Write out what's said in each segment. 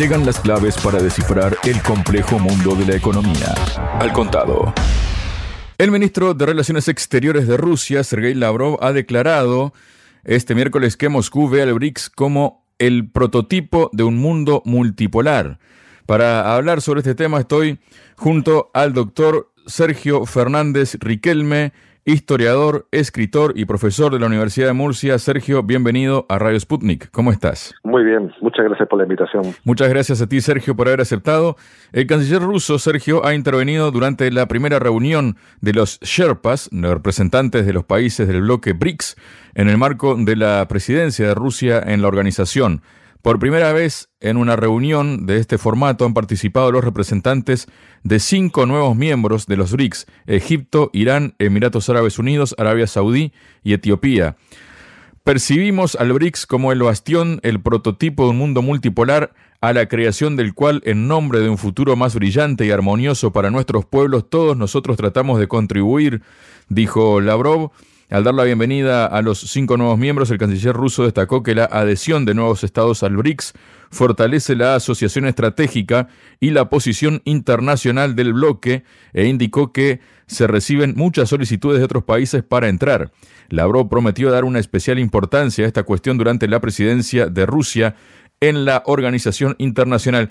Llegan las claves para descifrar el complejo mundo de la economía. Al contado. El ministro de Relaciones Exteriores de Rusia, Sergei Lavrov, ha declarado este miércoles que Moscú ve al BRICS como el prototipo de un mundo multipolar. Para hablar sobre este tema estoy junto al doctor Sergio Fernández Riquelme, historiador, escritor y profesor de la Universidad de Murcia. Sergio, bienvenido a Radio Sputnik. ¿Cómo estás? Muy bien, muchas gracias por la invitación. Muchas gracias a ti, Sergio, por haber aceptado. El canciller ruso, Sergio, ha intervenido durante la primera reunión de los Sherpas, los representantes de los países del bloque BRICS, en el marco de la presidencia de Rusia en la organización. Por primera vez en una reunión de este formato han participado los representantes de cinco nuevos miembros de los BRICS, Egipto, Irán, Emiratos Árabes Unidos, Arabia Saudí y Etiopía. Percibimos al BRICS como el bastión, el prototipo de un mundo multipolar a la creación del cual, en nombre de un futuro más brillante y armonioso para nuestros pueblos, todos nosotros tratamos de contribuir, dijo Lavrov. Al dar la bienvenida a los cinco nuevos miembros, el canciller ruso destacó que la adhesión de nuevos estados al BRICS fortalece la asociación estratégica y la posición internacional del bloque e indicó que se reciben muchas solicitudes de otros países para entrar. Lavrov prometió dar una especial importancia a esta cuestión durante la presidencia de Rusia en la organización internacional.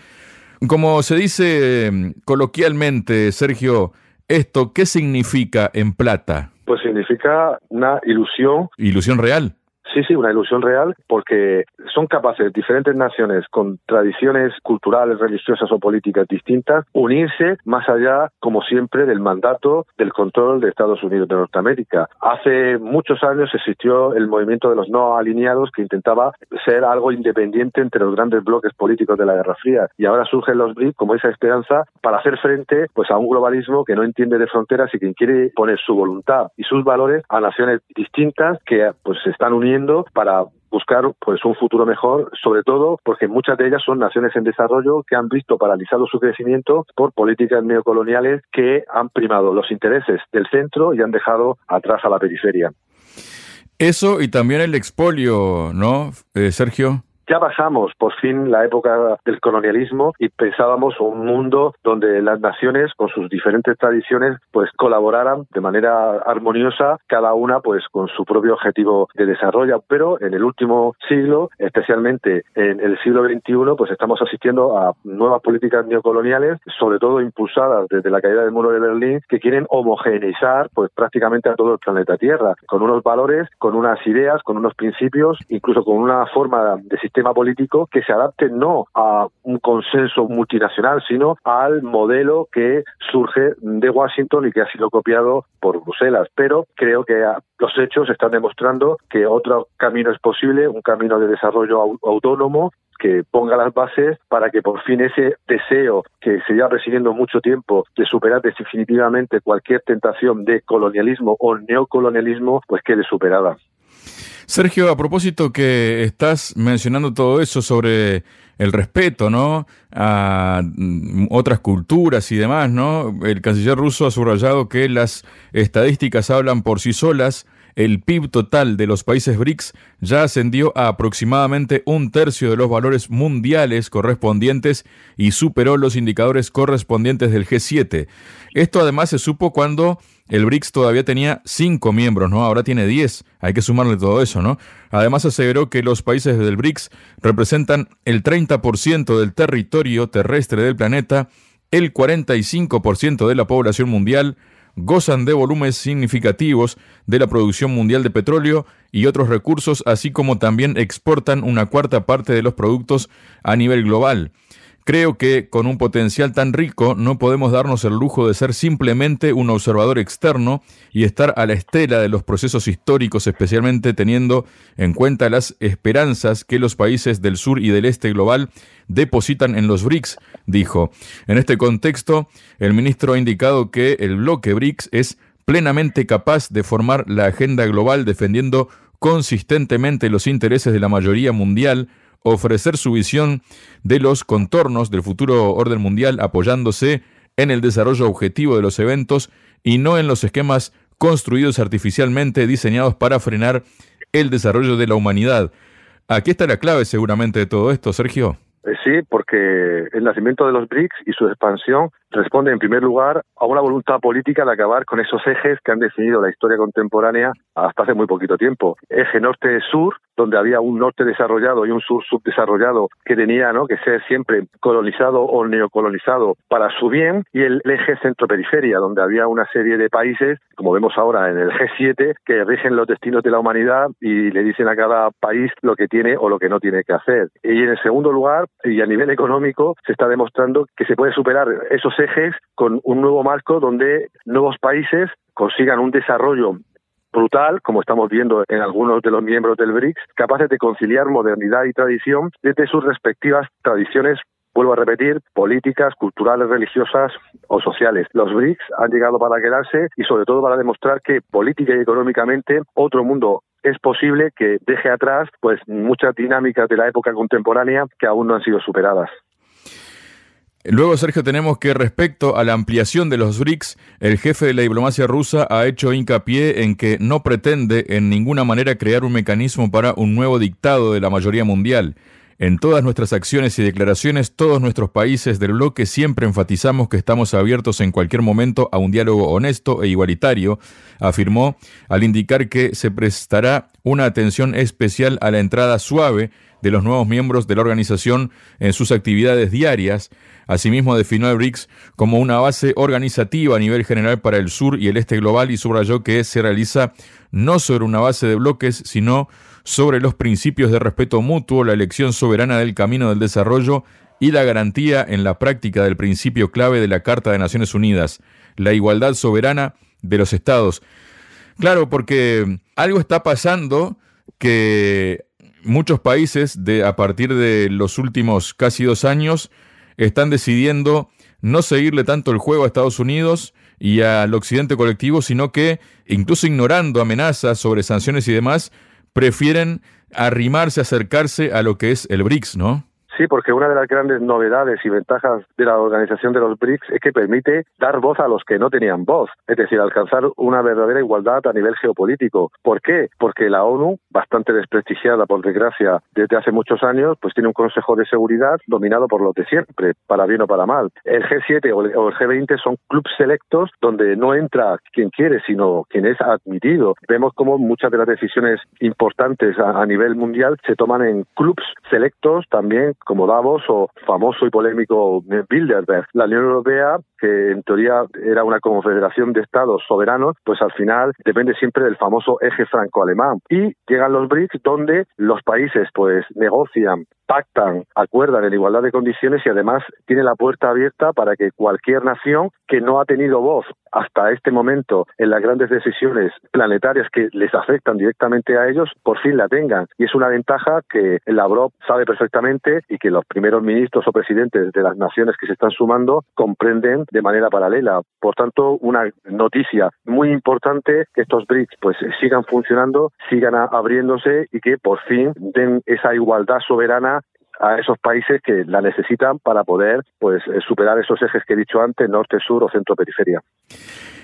Como se dice mm, coloquialmente, Sergio, ¿esto qué significa en plata? pues significa una ilusión. ¿Ilusión real? Sí, sí, una ilusión real, porque son capaces diferentes naciones con tradiciones culturales, religiosas o políticas distintas unirse más allá, como siempre, del mandato del control de Estados Unidos de Norteamérica. Hace muchos años existió el movimiento de los no alineados que intentaba ser algo independiente entre los grandes bloques políticos de la Guerra Fría y ahora surgen los BRICS como esa esperanza para hacer frente pues a un globalismo que no entiende de fronteras y que quiere poner su voluntad y sus valores a naciones distintas que pues se están uniendo para buscar pues un futuro mejor, sobre todo porque muchas de ellas son naciones en desarrollo que han visto paralizado su crecimiento por políticas neocoloniales que han primado los intereses del centro y han dejado atrás a la periferia. Eso y también el expolio, ¿no, eh, Sergio? Ya pasamos por fin la época del colonialismo y pensábamos un mundo donde las naciones con sus diferentes tradiciones pues colaboraran de manera armoniosa cada una pues con su propio objetivo de desarrollo, pero en el último siglo, especialmente en el siglo XXI, pues estamos asistiendo a nuevas políticas neocoloniales, sobre todo impulsadas desde la caída del muro de Berlín, que quieren homogeneizar pues prácticamente a todo el planeta Tierra, con unos valores, con unas ideas, con unos principios, incluso con una forma de sistema político que se adapte no a un consenso multinacional, sino al modelo que surge de Washington y que ha sido copiado por Bruselas. Pero creo que los hechos están demostrando que otro camino es posible, un camino de desarrollo autónomo que ponga las bases para que por fin ese deseo que se lleva persiguiendo mucho tiempo de superar definitivamente cualquier tentación de colonialismo o neocolonialismo, pues quede superada. Sergio, a propósito que estás mencionando todo eso sobre el respeto, ¿no? A mm, otras culturas y demás, ¿no? El canciller ruso ha subrayado que las estadísticas hablan por sí solas. El PIB total de los países BRICS ya ascendió a aproximadamente un tercio de los valores mundiales correspondientes y superó los indicadores correspondientes del G7. Esto además se supo cuando el BRICS todavía tenía cinco miembros, ¿no? Ahora tiene diez. Hay que sumarle todo eso, ¿no? Además aseveró que los países del BRICS representan el 30% del territorio terrestre del planeta, el 45% de la población mundial, gozan de volúmenes significativos de la producción mundial de petróleo y otros recursos, así como también exportan una cuarta parte de los productos a nivel global. Creo que con un potencial tan rico no podemos darnos el lujo de ser simplemente un observador externo y estar a la estela de los procesos históricos, especialmente teniendo en cuenta las esperanzas que los países del sur y del este global depositan en los BRICS, dijo. En este contexto, el ministro ha indicado que el bloque BRICS es plenamente capaz de formar la agenda global defendiendo consistentemente los intereses de la mayoría mundial, ofrecer su visión de los contornos del futuro orden mundial apoyándose en el desarrollo objetivo de los eventos y no en los esquemas construidos artificialmente diseñados para frenar el desarrollo de la humanidad. Aquí está la clave seguramente de todo esto, Sergio. Eh, sí, porque el nacimiento de los BRICS y su expansión responde en primer lugar a una voluntad política de acabar con esos ejes que han definido la historia contemporánea hasta hace muy poquito tiempo. Eje norte-sur, donde había un norte desarrollado y un sur subdesarrollado que tenía ¿no? que ser siempre colonizado o neocolonizado para su bien, y el eje centro-periferia, donde había una serie de países, como vemos ahora en el G7, que rigen los destinos de la humanidad y le dicen a cada país lo que tiene o lo que no tiene que hacer. Y en el segundo lugar, y a nivel económico, se está demostrando que se puede superar esos ejes con un nuevo marco donde nuevos países consigan un desarrollo brutal, como estamos viendo en algunos de los miembros del BRICS, capaces de conciliar modernidad y tradición desde sus respectivas tradiciones vuelvo a repetir, políticas, culturales, religiosas o sociales. Los BRICS han llegado para quedarse y sobre todo para demostrar que política y económicamente otro mundo es posible que deje atrás pues muchas dinámicas de la época contemporánea que aún no han sido superadas. Luego, Sergio, tenemos que respecto a la ampliación de los BRICS, el jefe de la diplomacia rusa ha hecho hincapié en que no pretende en ninguna manera crear un mecanismo para un nuevo dictado de la mayoría mundial. En todas nuestras acciones y declaraciones, todos nuestros países del bloque siempre enfatizamos que estamos abiertos en cualquier momento a un diálogo honesto e igualitario, afirmó al indicar que se prestará una atención especial a la entrada suave de los nuevos miembros de la organización en sus actividades diarias. Asimismo, definió el BRICS como una base organizativa a nivel general para el sur y el este global y subrayó que se realiza no sobre una base de bloques, sino sobre los principios de respeto mutuo, la elección soberana del camino del desarrollo y la garantía en la práctica del principio clave de la Carta de Naciones Unidas, la igualdad soberana de los estados. Claro, porque algo está pasando que muchos países de, a partir de los últimos casi dos años están decidiendo no seguirle tanto el juego a Estados Unidos y al occidente colectivo, sino que, incluso ignorando amenazas sobre sanciones y demás, prefieren arrimarse, acercarse a lo que es el BRICS, ¿no? Sí, porque una de las grandes novedades y ventajas de la organización de los BRICS es que permite dar voz a los que no tenían voz, es decir, alcanzar una verdadera igualdad a nivel geopolítico. ¿Por qué? Porque la ONU, bastante desprestigiada por desgracia desde hace muchos años, pues tiene un Consejo de Seguridad dominado por los de siempre, para bien o para mal. El G7 o el G20 son clubes selectos donde no entra quien quiere, sino quien es admitido. Vemos cómo muchas de las decisiones importantes a, nivel mundial se toman en clubes selectos también como Davos o famoso y polémico Bilderberg. La Unión Europea, que en teoría era una confederación de estados soberanos, pues al final depende siempre del famoso eje franco-alemán. Y llegan los BRICS donde los países pues negocian pactan, acuerdan en igualdad de condiciones y además tiene la puerta abierta para que cualquier nación que no ha tenido voz hasta este momento en las grandes decisiones planetarias que les afectan directamente a ellos, por fin la tengan. Y es una ventaja que la Lavrov sabe perfectamente y que los primeros ministros o presidentes de las naciones que se están sumando comprenden de manera paralela. Por tanto, una noticia muy importante que estos BRICS pues sigan funcionando, sigan abriéndose y que por fin den esa igualdad soberana a esos países que la necesitan para poder pues superar esos ejes que he dicho antes, norte, sur o centro periferia.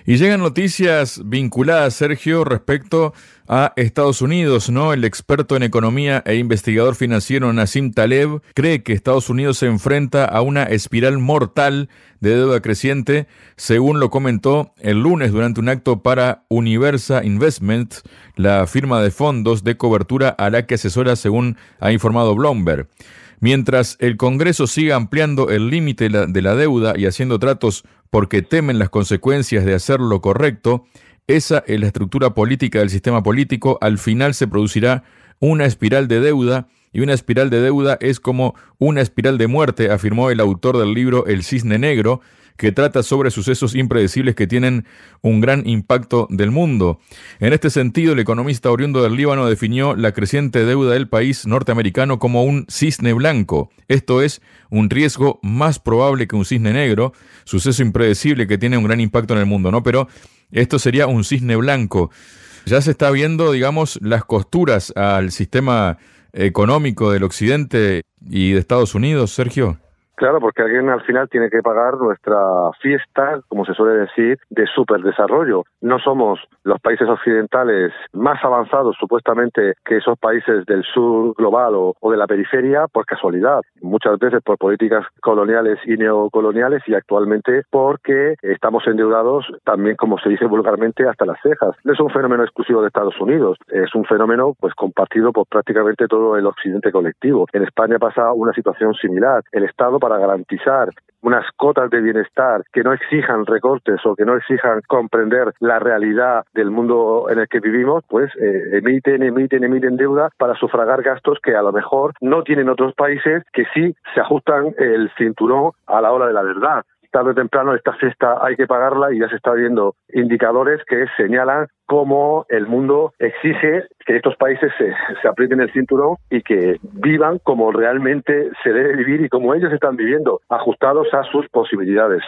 Y llegan noticias vinculadas, Sergio, respecto a Estados Unidos, ¿no? El experto en economía e investigador financiero Nassim Taleb cree que Estados Unidos se enfrenta a una espiral mortal de deuda creciente, según lo comentó el lunes durante un acto para Universa Investment, la firma de fondos de cobertura a la que asesora, según ha informado Bloomberg. Mientras el Congreso siga ampliando el límite de la deuda y haciendo tratos porque temen las consecuencias de hacer lo correcto, esa es la estructura política del sistema político, al final se producirá una espiral de deuda y una espiral de deuda es como una espiral de muerte, afirmó el autor del libro El Cisne Negro, que trata sobre sucesos impredecibles que tienen un gran impacto del mundo. En este sentido, el economista oriundo del Líbano definió la creciente deuda del país norteamericano como un cisne blanco, esto es, un riesgo más probable que un cisne negro, suceso impredecible que tiene un gran impacto en el mundo, ¿no? Pero esto sería un cisne blanco. Ya se está viendo, digamos, las costuras al sistema económico del Occidente y de Estados Unidos, Sergio. Claro, porque alguien al final tiene que pagar nuestra fiesta, como se suele decir, de superdesarrollo. No somos los países occidentales más avanzados supuestamente que esos países del sur global o, de la periferia por casualidad, muchas veces por políticas coloniales y neocoloniales y actualmente porque estamos endeudados también, como se dice vulgarmente, hasta las cejas. No es un fenómeno exclusivo de Estados Unidos, es un fenómeno pues compartido por prácticamente todo el occidente colectivo. En España pasa una situación similar. El Estado para garantizar unas cotas de bienestar que no exijan recortes o que no exijan comprender la realidad del mundo en el que vivimos, pues eh, emiten, emiten, emiten deuda para sufragar gastos que a lo mejor no tienen otros países que sí se ajustan el cinturón a la hora de la verdad tarde o temprano esta cesta hay que pagarla y ya se está viendo indicadores que señalan cómo el mundo exige que estos países se, se, aprieten el cinturón y que vivan como realmente se debe vivir y como ellos están viviendo, ajustados a sus posibilidades.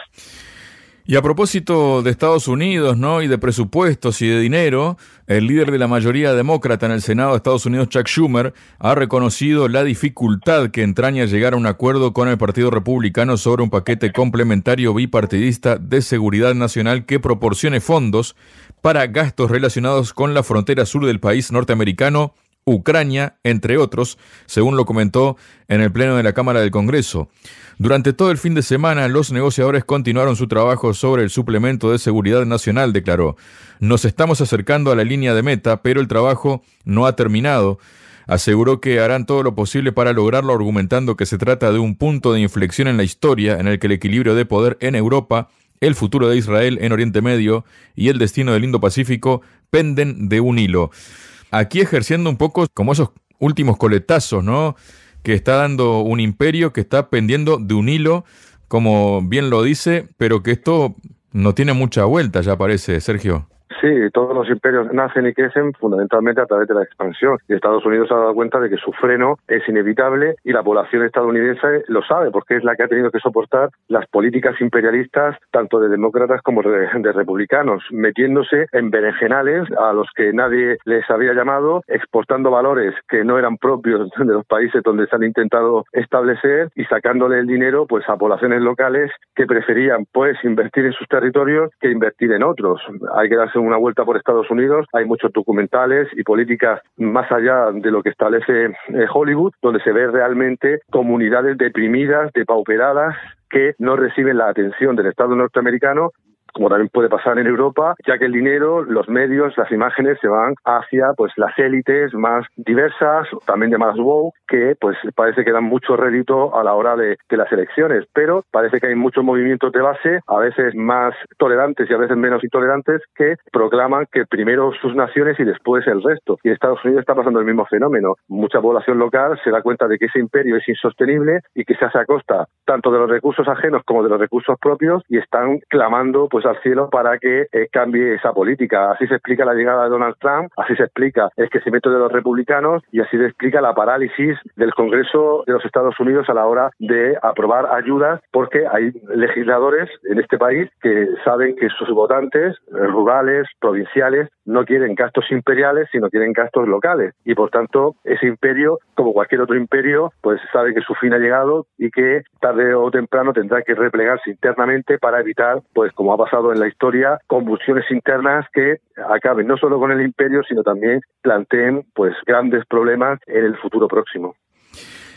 Y a propósito de Estados Unidos, ¿no? Y de presupuestos y de dinero, el líder de la mayoría demócrata en el Senado de Estados Unidos, Chuck Schumer, ha reconocido la dificultad que entraña llegar a un acuerdo con el Partido Republicano sobre un paquete complementario bipartidista de seguridad nacional que proporcione fondos para gastos relacionados con la frontera sur del país norteamericano Ucrania, entre otros, según lo comentó en el Pleno de la Cámara del Congreso. Durante todo el fin de semana, los negociadores continuaron su trabajo sobre el suplemento de seguridad nacional, declaró. Nos estamos acercando a la línea de meta, pero el trabajo no ha terminado. Aseguró que harán todo lo posible para lograrlo, argumentando que se trata de un punto de inflexión en la historia en el que el equilibrio de poder en Europa el futuro de Israel en Oriente Medio y el destino del Indo-Pacífico penden de un hilo aquí ejerciendo un poco como esos últimos coletazos, ¿no? Que está dando un imperio que está pendiendo de un hilo, como bien lo dice, pero que esto no tiene mucha vuelta, ya parece, Sergio. Sí, todos los imperios nacen y crecen fundamentalmente a través de la expansión. Y Estados Unidos ha dado cuenta de que su freno es inevitable y la población estadounidense lo sabe porque es la que ha tenido que soportar las políticas imperialistas tanto de demócratas como de, republicanos, metiéndose en berenjenales a los que nadie les había llamado, exportando valores que no eran propios de los países donde se han intentado establecer y sacándole el dinero pues a poblaciones locales que preferían pues invertir en sus territorios que invertir en otros. Hay que darse un una vuelta por Estados Unidos, hay muchos documentales y políticas más allá de lo que establece eh, Hollywood, donde se ve realmente comunidades deprimidas, depauperadas, que no reciben la atención del Estado norteamericano como también puede pasar en Europa, ya que el dinero, los medios, las imágenes se van hacia pues las élites más diversas, también llamadas WOW, que pues parece que dan mucho rédito a la hora de, de, las elecciones, pero parece que hay muchos movimientos de base, a veces más tolerantes y a veces menos intolerantes, que proclaman que primero sus naciones y después el resto. Y en Estados Unidos está pasando el mismo fenómeno. Mucha población local se da cuenta de que ese imperio es insostenible y que se hace a costa tanto de los recursos ajenos como de los recursos propios y están clamando pues al cielo para que eh, cambie esa política. Así se explica la llegada de Donald Trump, así se explica el crecimiento de los republicanos y así se explica la parálisis del Congreso de los Estados Unidos a la hora de aprobar ayudas porque hay legisladores en este país que saben que sus votantes eh, rurales, provinciales, no quieren gastos imperiales, sino quieren gastos locales. Y por tanto, ese imperio, como cualquier otro imperio, pues sabe que su fin ha llegado y que tarde o temprano tendrá que replegarse internamente para evitar, pues como ha pasado en la historia convulsiones internas que acaben no solo con el imperio, sino también planteen pues grandes problemas en el futuro próximo.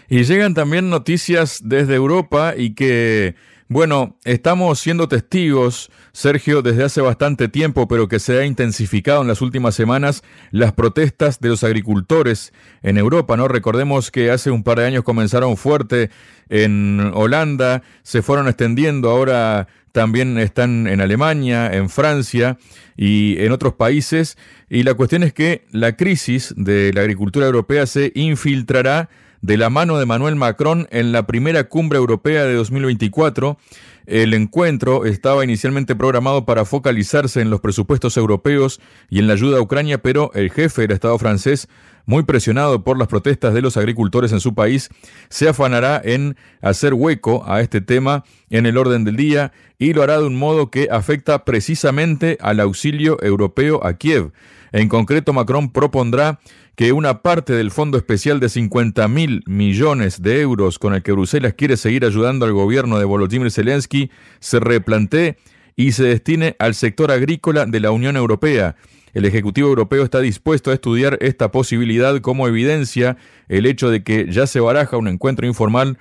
Y llegan también noticias desde Europa y que bueno, estamos siendo testigos, Sergio, desde hace bastante tiempo, pero que se ha intensificado en las últimas semanas las protestas de los agricultores en Europa, ¿no? Recordemos que hace un par de años comenzaron fuerte en Holanda, se fueron extendiendo, ahora también están en Alemania, en Francia y en otros países. Y la cuestión es que la crisis de la agricultura europea se infiltrará de la mano de Manuel Macron en la primera cumbre europea de 2024. El encuentro estaba inicialmente programado para focalizarse en los presupuestos europeos y en la ayuda a Ucrania, pero el jefe del Estado francés, muy presionado por las protestas de los agricultores en su país, se afanará en hacer hueco a este tema en el orden del día y lo hará de un modo que afecta precisamente al auxilio europeo a Kiev. En concreto, Macron propondrá que una parte del fondo especial de 50 mil millones de euros con el que Bruselas quiere seguir ayudando al gobierno de Volodymyr Zelensky se replantee y se destine al sector agrícola de la Unión Europea. El Ejecutivo Europeo está dispuesto a estudiar esta posibilidad como evidencia el hecho de que ya se baraja un encuentro informal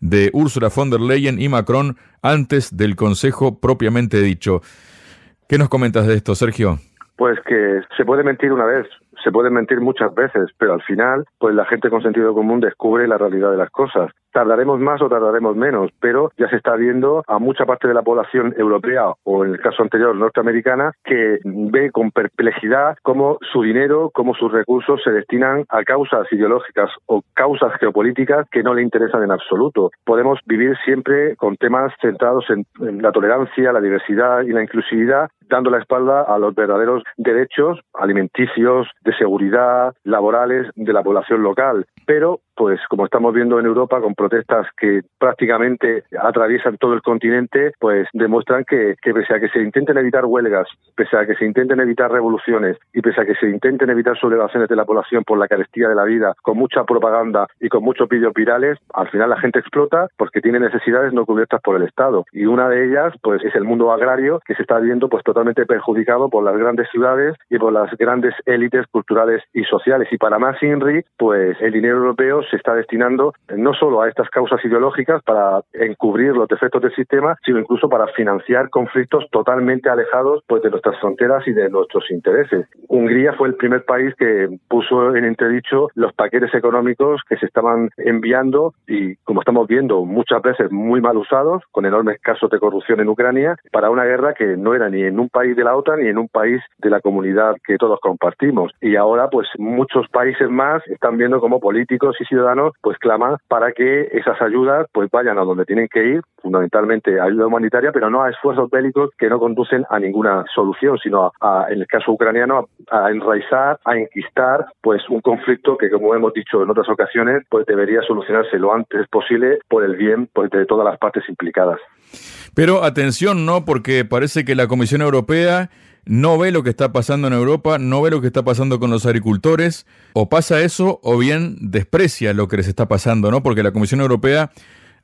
de Ursula von der Leyen y Macron antes del Consejo propiamente dicho. ¿Qué nos comentas de esto, Sergio? Pues que se puede mentir una vez, se puede mentir muchas veces, pero al final, pues la gente con sentido común descubre la realidad de las cosas. Tardaremos más o tardaremos menos, pero ya se está viendo a mucha parte de la población europea o en el caso anterior norteamericana que ve con perplejidad cómo su dinero, cómo sus recursos se destinan a causas ideológicas o causas geopolíticas que no le interesan en absoluto. Podemos vivir siempre con temas centrados en, la tolerancia, la diversidad y la inclusividad, dando la espalda a los verdaderos derechos alimenticios, de seguridad, laborales de la población local. Pero pues como estamos viendo en Europa con protestas que prácticamente atraviesan todo el continente, pues demuestran que, pese a que se intenten evitar huelgas, pese a que se intenten evitar revoluciones y pese a que se intenten evitar sublevaciones de la población por la carestía de la vida, con mucha propaganda y con muchos vídeos virales, al final la gente explota porque tiene necesidades no cubiertas por el Estado. Y una de ellas, pues es el mundo agrario que se está viendo pues totalmente perjudicado por las grandes ciudades y por las grandes élites culturales y sociales. Y para más INRI, pues el dinero europeo se está destinando no solo a estas causas ideológicas para encubrir los defectos del sistema, sino incluso para financiar conflictos totalmente alejados pues, de nuestras fronteras y de nuestros intereses. Hungría fue el primer país que puso en entredicho los paquetes económicos que se estaban enviando y, como estamos viendo, muchas veces muy mal usados, con enormes casos de corrupción en Ucrania, para una guerra que no era ni en un país de la OTAN ni en un país de la comunidad que todos compartimos. Y ahora, pues muchos países más están viendo como políticos y ciudadanos pues claman para que esas ayudas pues vayan a donde tienen que ir, fundamentalmente ayuda humanitaria, pero no a esfuerzos bélicos que no conducen a ninguna solución, sino a, en el caso ucraniano a, enraizar, a enquistar pues un conflicto que como hemos dicho en otras ocasiones pues debería solucionarse lo antes posible por el bien pues, de todas las partes implicadas. Pero atención, ¿no? Porque parece que la Comisión Europea no ve lo que está pasando en Europa, no ve lo que está pasando con los agricultores, o pasa eso o bien desprecia lo que les está pasando, ¿no? Porque la Comisión Europea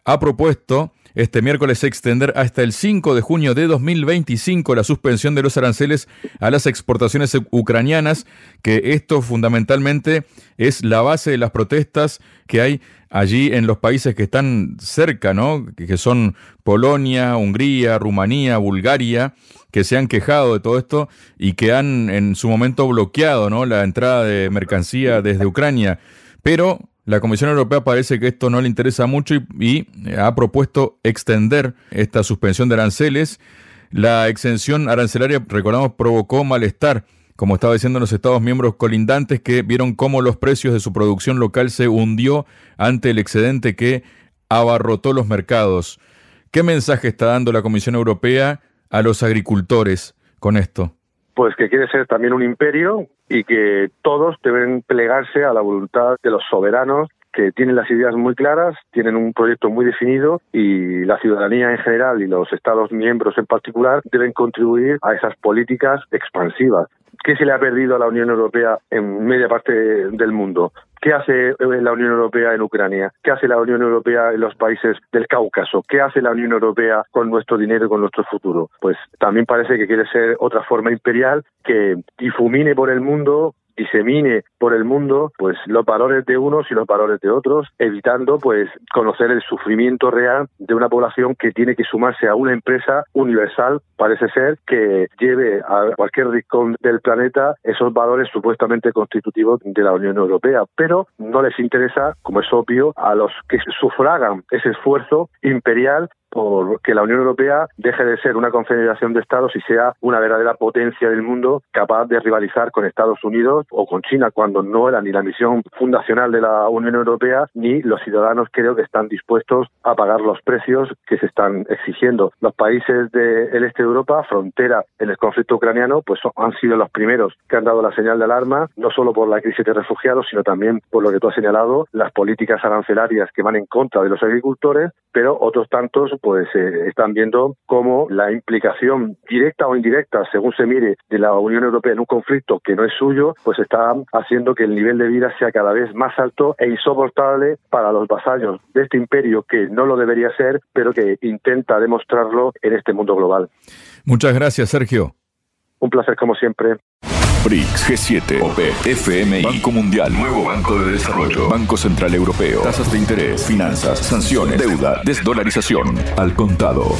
ha propuesto este miércoles extender hasta el 5 de junio de 2025 la suspensión de los aranceles a las exportaciones ucranianas, que esto fundamentalmente es la base de las protestas que hay allí en los países que están cerca, ¿no? Que son Polonia, Hungría, Rumanía, Bulgaria, que se han quejado de todo esto y que han en su momento bloqueado, ¿no? La entrada de mercancía desde Ucrania. Pero la Comisión Europea parece que esto no le interesa mucho y, ha propuesto extender esta suspensión de aranceles. La exención arancelaria, recordamos, provocó malestar, como estaba diciendo los Estados miembros colindantes, que vieron cómo los precios de su producción local se hundió ante el excedente que abarrotó los mercados. ¿Qué mensaje está dando la Comisión Europea a los agricultores con esto? Pues que quiere ser también un imperio y que todos deben plegarse a la voluntad de los soberanos que tienen las ideas muy claras, tienen un proyecto muy definido y la ciudadanía en general y los Estados miembros en particular deben contribuir a esas políticas expansivas. ¿Qué se le ha perdido a la Unión Europea en media parte del mundo? ¿Qué hace eh, la Unión Europea en Ucrania? ¿Qué hace la Unión Europea en los países del Cáucaso? ¿Qué hace la Unión Europea con nuestro dinero y con nuestro futuro? Pues también parece que quiere ser otra forma imperial que difumine por el mundo disemine por el mundo pues los valores de unos y los valores de otros, evitando pues conocer el sufrimiento real de una población que tiene que sumarse a una empresa universal, parece ser, que lleve a cualquier rincón del planeta esos valores supuestamente constitutivos de la Unión Europea, pero no les interesa, como es obvio, a los que sufragan ese esfuerzo imperial por que la Unión Europea deje de ser una confederación de estados y sea una verdadera potencia del mundo capaz de rivalizar con Estados Unidos o con China cuando no era ni la misión fundacional de la Unión Europea ni los ciudadanos creo que están dispuestos a pagar los precios que se están exigiendo. Los países del este de Europa, frontera en el conflicto ucraniano, pues han sido los primeros que han dado la señal de alarma, no solo por la crisis de refugiados, sino también por lo que tú has señalado, las políticas arancelarias que van en contra de los agricultores, pero otros tantos pues eh, están viendo cómo la implicación directa o indirecta, según se mire, de la Unión Europea en un conflicto que no es suyo, pues está haciendo que el nivel de vida sea cada vez más alto e insoportable para los vasallos de este imperio que no lo debería ser, pero que intenta demostrarlo en este mundo global. Muchas gracias, Sergio. Un placer como siempre. BRICS, G7, OPE, FMI, Banco Mundial, Nuevo Banco de Desarrollo, Banco Central Europeo, tasas de interés, finanzas, sanciones, deuda, desdolarización, al contado.